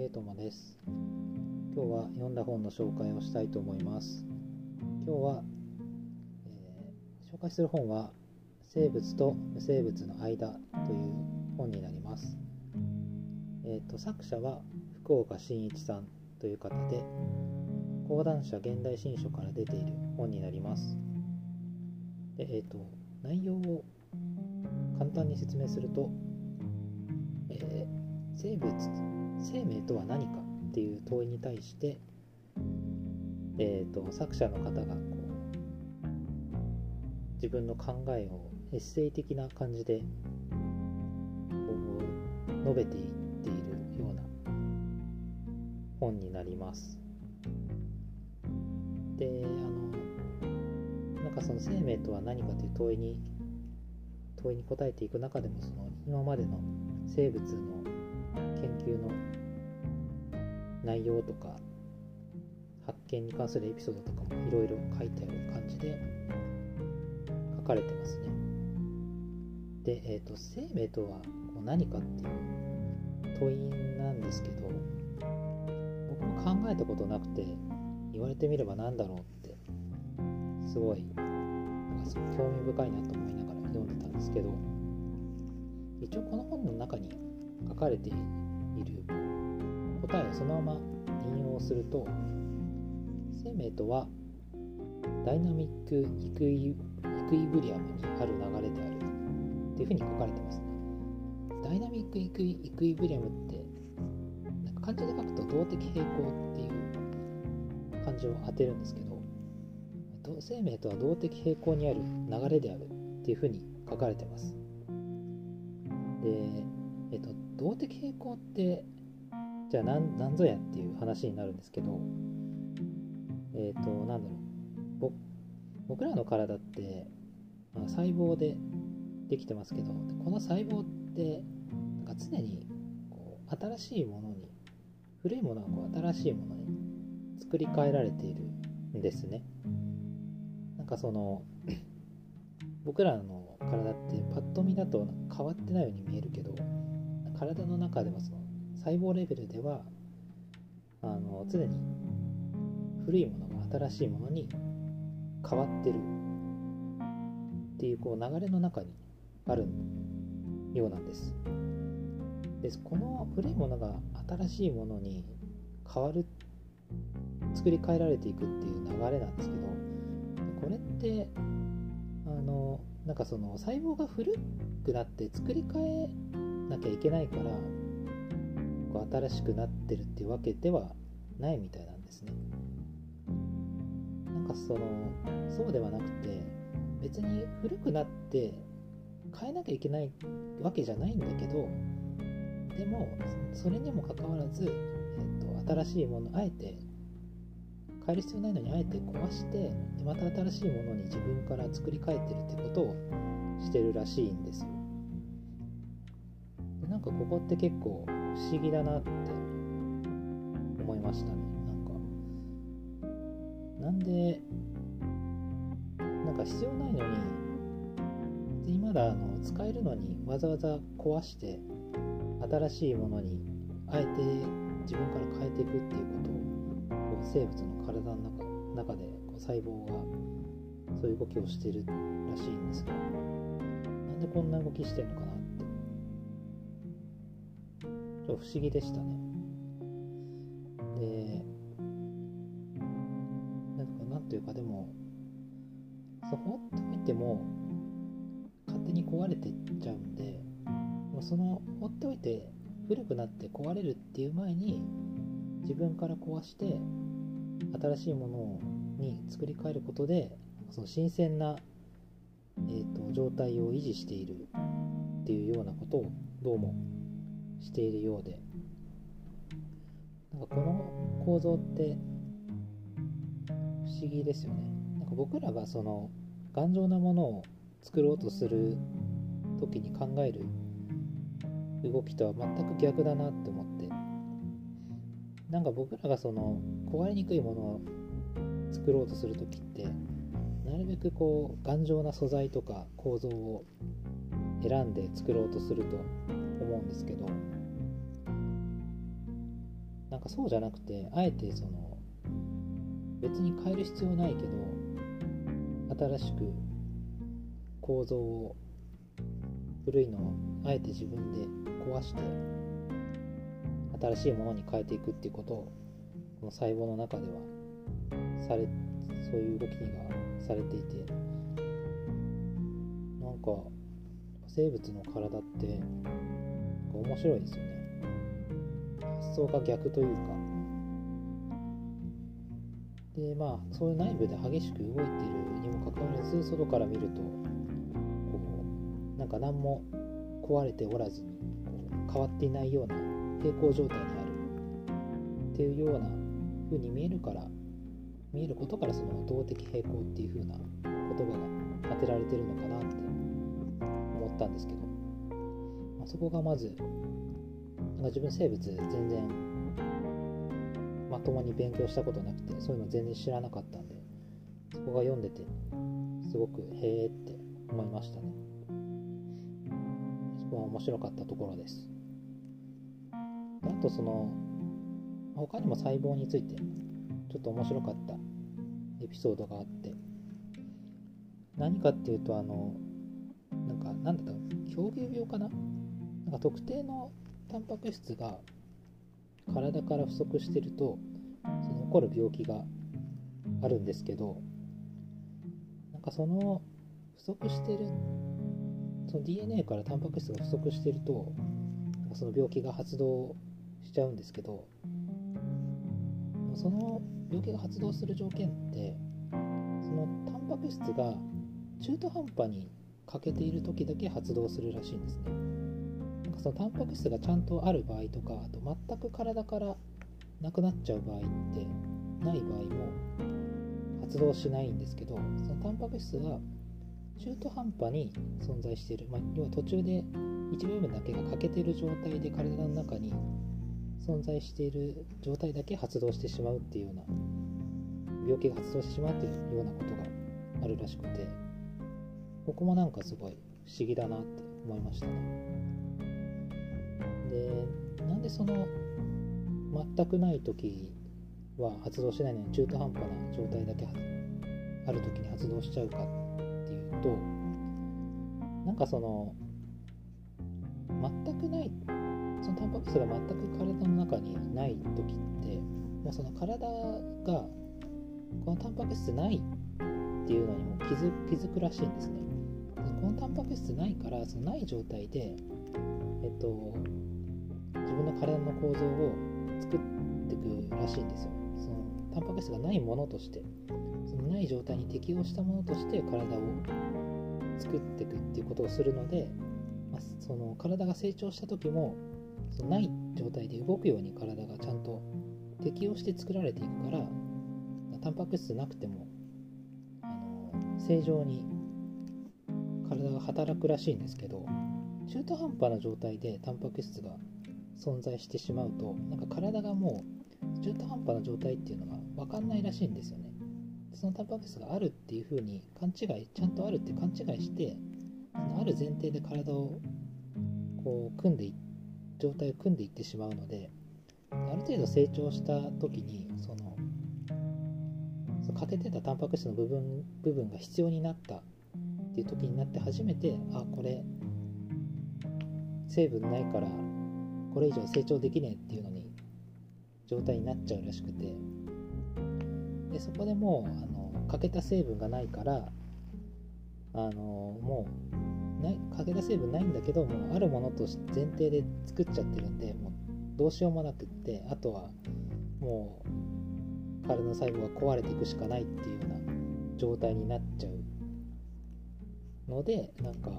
ケイトモです。今日は読んだ本の紹介をしたいと思います。今日は、えー、紹介する本は生物と無生物の間という本になります。えっ、ー、と作者は福岡伸一さんという方で講談社現代新書から出ている本になります。でえっ、ー、と内容を簡単に説明すると、え生物生命とは何かっていう問いに対して、えーと、作者の方がこう自分の考えをエッセイ的な感じでこう述べていっているような本になります。であのなんかその生命とは何かという問いに問いに答えていく中でもその今までの生物の研究の内容とか発見に関するエピソードとかもいろいろ書いてある感じで書かれてますね。で、えっ、ー、と生命とは何かっていう問いなんですけど僕も考えたことなくて言われてみれば何だろうってすごいなんか興味深いなと思いながら読んでたんですけど一応この本の中に書かれている答えをそのまま引用すると生命とはダイナミックイクイブリアムにある流れであるっていうふうに書かれてますね。ダイナミックイクイイクイブリアムってなんか漢字で書くと動的平衡っていう漢字を当てるんですけど生命とは動的平衡にある流れであるっていうふうに書かれてます。でえっと動的平衡ってじゃあ何何ぞやっていう話になるんですけどえっ、ー、となんだろう。僕らの体って、まあ、細胞でできてますけどこの細胞ってなんか常にこう新しいものに古いものがこう新しいものに作り変えられているんですね。なんかその僕らの体ってパッと見だと変わってないように見えるけど体の中ではその細胞レベルではあの常に古いものが新しいものに変わってるっていうこう流れの中にあるようなんです。でこの古いものが新しいものに変わる作り変えられていくっていう流れなんですけどこれってあのなんかその細胞が古くなって作り変えなきゃいけないからこう新しくなってるっていうわけではないみたいなんですね。なんかそのそうではなくて別に古くなって変えなきゃいけないわけじゃないんだけどでもそれにもかかわらず、えっと、新しいものあえて変える必要ないのにあえて壊してまた新しいものに自分から作り変えてるってことをしてるらしいんですよ。なんかここって結構不思議だなって思いましたね。なんか。なんでなんか必要ないのにまだあの使えるのにわざわざ壊して新しいものにあえて自分から変えていくっていうことを生物の体の中中でこう細胞がそういう動きをしてるらしいんですけど。なんでこんな動きしてるのかなと不思議でしたね。で、なんかなんというかでも、そう放っておいても勝手に壊れてっちゃうんで、その放っておいて古くなって壊れるっていう前に自分から壊して新しいものに作り変えることでその新鮮な、えーと状態を維持しているっていうようなことをどうもしているようで。なんかこの構造って不思議ですよね。なんか僕らがその頑丈なものを作ろうとする時に考える動きとは全く逆だなって思って。なんか僕らがその壊れにくいものを作ろうとする時ってなるべくこう頑丈な素材とか構造を選んで作ろうとすると思うんですけどそうじゃなくてあえてその別に変える必要ないけど新しく構造を古いのをあえて自分で壊して新しいものに変えていくっていうことをこの細胞の中ではされそういう動きがされていてなんか生物の体って面白いですよね。発想が逆というか。でまあそういう内部で激しく動いているにもかかわらず外から見るとこうなんか何も壊れておらず変わっていないような平行状態にある。っていうような風に見えるから見えることからその動的平衡っていう風な言葉が当てられてるのかなって思ったんですけど、まあ、そこがまずなんか自分生物全然まともに勉強したことなくてそういうの全然知らなかったんでそこが読んでてすごくへえって思いましたね。そこは面白かったところです。あとその他にも細胞についてちょっと面白かったエピソードがあって何かっていうとあのなんかなんだった狂牛病かな？なんか特定のタンパク質が体から不足してるとその起こる病気があるんですけどなんかその不足してるその DNA からタンパク質が不足してるとなんかその病気が発動しちゃうんですけどその病気が発動する条件ってそのタンパク質が中途半端に欠けている時だけ発動するらしいんですね。そのタンパク質がちゃんとある場合とかあと全く体からなくなっちゃう場合ってない場合も発動しないんですけどそのタンパク質が中途半端に存在している、まあ、要は途中で一部分だけが欠けている状態で体の中に存在している状態だけ発動してしまうっていうような病気が発動してしまうっていうようなことがあるらしくてここもなんかすごい不思議だなって思いましたね。でなんでその全くない時は発動しないのに中途半端な状態だけある時に発動しちゃうかっていうとなんかその全くないそのタンパク質が全く体の中にない時ってもうその体がこのタンパク質ないっていうのにも気づ気づくらしいんですね。このタンパク質ないからそのない状態でえっと自分の体の構造を作っていくらしいんですよ。そのタンパク質がないものとしてそのない状態に適応したものとして体を作っていくっていうことをするので、まあ、その体が成長した時もそのない状態で動くように体がちゃんと適応して作られていくからタンパク質なくてもあの正常に体が働くらしいんですけど中途半端な状態でタンパク質が存在してしまうとなんか体がもう中途半端な状態っていうのが分かんないらしいんですよね。そのタンパク質があるっていう風に勘違いちゃんとあるって勘違いしてそのある前提で体をこう組んで状態を組んでいってしまうのである程度成長した時にそのその欠けてたタンパク質の部分部分が必要になったっていう時になって初めてあこれ成分ないからこれ以上成長できねえっていうのに状態になっちゃうらしくて。でそこでもうあの欠けた成分がないからあのもうない欠けた成分ないんだけどもうあるものとして前提で作っちゃってるんでもうどうしようもなくってあとはもう体の細胞が壊れていくしかないっていうような状態になっちゃうのでなんか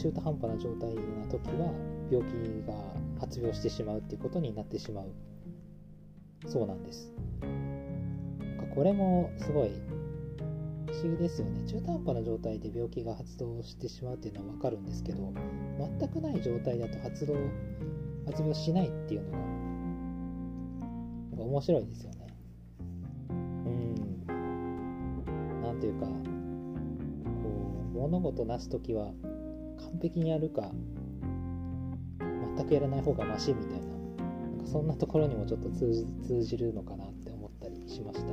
中途半端な状態な時は病気が発病してしまうっていうことになってしまうそうなんです。これもすごい不思議ですよね。中途半端な状態で病気が発動してしまうっていうのは分かるんですけど全くない状態だと発動発病しないっていうのがなんか面白いですよね。うん。なんというかこう物事なす時は完璧にやるか全くやらない方がマシみたいなかそんなところにもちょっと通じ通じるのかなって思ったりしました。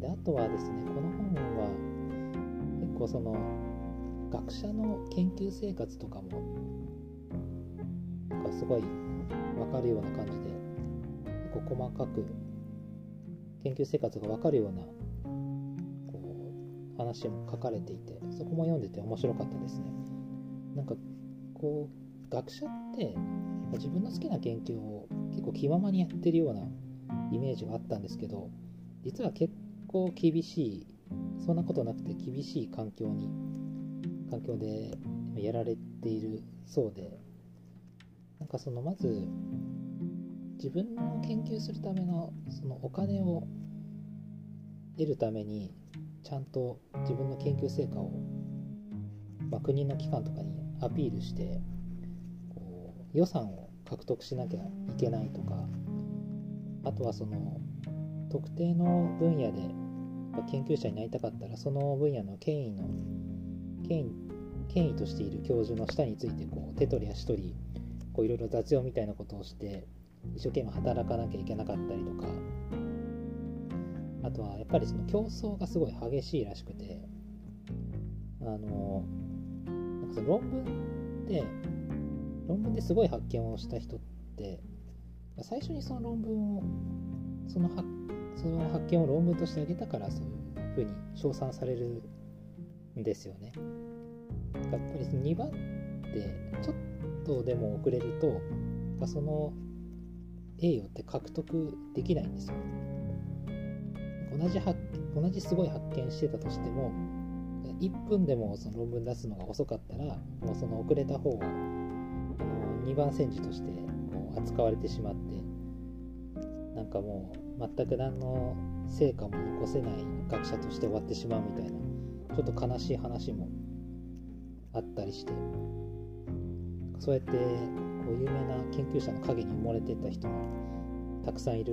であとはですねこの本は結構その学者の研究生活とかもなんかすごい分かるような感じで結構細かく研究生活が分かるような話も書かれていてそこも読んでて面白かったですね。なんかこう学者って自分の好きな研究を結構気ままにやってるようなイメージがあったんですけど実は結構厳しいそんなことなくて厳しい環境に環境でやられているそうでなんかそのまず自分の研究するためのそのお金を得るためにちゃんと自分の研究成果を、まあ、国の機関とかにアピールしてこう予算を獲得しなきゃいけないとかあとはその特定の分野で研究者になりたかったらその分野の権威の権威権威としている教授の下についてこう手取り足取りいろいろ雑用みたいなことをして一生懸命働かなきゃいけなかったりとかあとはやっぱりその競争がすごい激しいらしくてあのなんかその論文で論文ですごい発見をした人って最初にその論文をそのその発見を論文としてあげたからそういうふうに称賛されるんですよね。やっぱりその2番ってちょっとでも遅れるとその栄誉って獲得できないんですよ。同じ発同じすごい発見してたとしても1分でもその論文出すのが遅かったらもうその遅れた方があの2番煎じとしてこう扱われてしまってなんかもう全く何の成果も残せない学者として終わってしまうみたいなちょっと悲しい話もあったりしてそうやってこう有名な研究者の陰に埋もれてた人もたくさんいる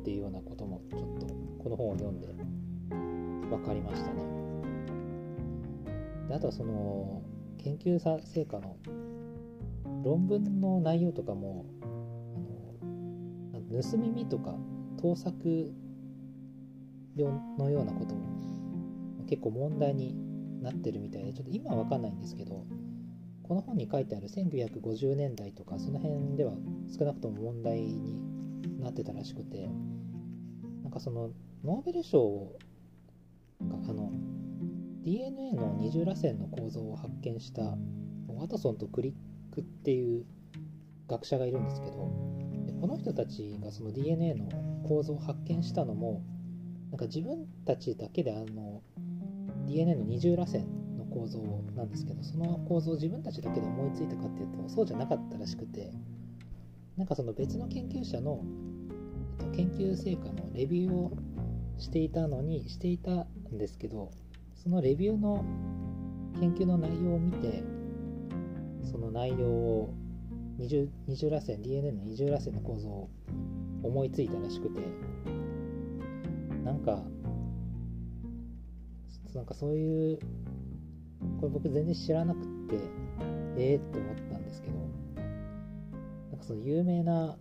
っていうようなこともちょっとこの本を読んで分かりましたね。であとはその研究成果の論文の内容とかもあの盗み見とか盗作のようなことも結構問題になってるみたいでちょっと今は分かんないんですけどこの本に書いてある1950年代とかその辺では少なくとも問題になってたらしくてなんかそのノーベル賞があの DNA の二重らせんの構造を発見したワトソンとクリックっていう学者がいるんですけどこの人たちがその DNA の構造を発見したのもなんか自分たちだけであの DNA の二重らせんの構造なんですけどその構造を自分たちだけで思いついたかっていうとそうじゃなかったらしくてなんかその別の研究者の研究成果のレビューをしていたのにしていたんですけどそのレビューの研究の内容を見てその内容を二重二重らせん DNA の二重らせんの構造を思いついたらしくてなんかなんかそういうこれ僕全然知らなくってええー、って思ったんですけどなんかその有名な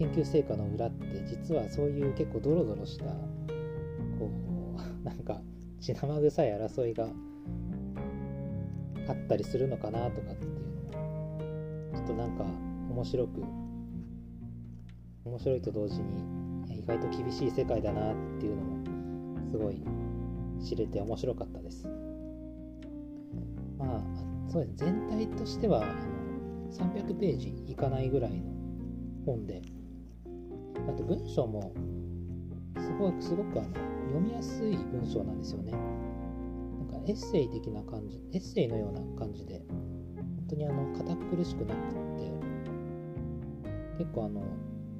研究成果の裏って実はそういう結構ドロドロしたこう なんか血生臭い争いがあったりするのかなとかっていうのもちょっとなんか面白く面白いと同時に意外と厳しい世界だなっていうのもすごい知れて面白かったです。まあそうですね。全体としてはあの300ページいかないぐらいの本であと文章もすごくすごくあの読みやすい文章なんですよね。なんかエッセイ的な感じエッセイのような感じで本当にあの堅苦しくなくって結構あの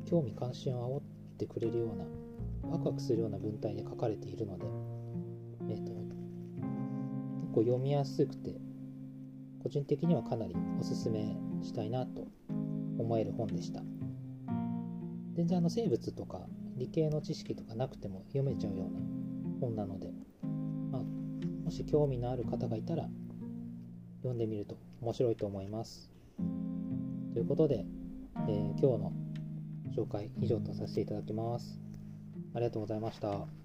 興味関心を煽ってくれるようなワクワクするような文体で書かれているのでえーと、結構読みやすくて個人的にはかなりおすすめしたいなと思える本でした。全然あの生物とか理系の知識とかなくても読めちゃうような本なので、まあ、もし興味のある方がいたら読んでみると面白いと思いますということでえー今日の紹介以上とさせていただきます。ありがとうございました。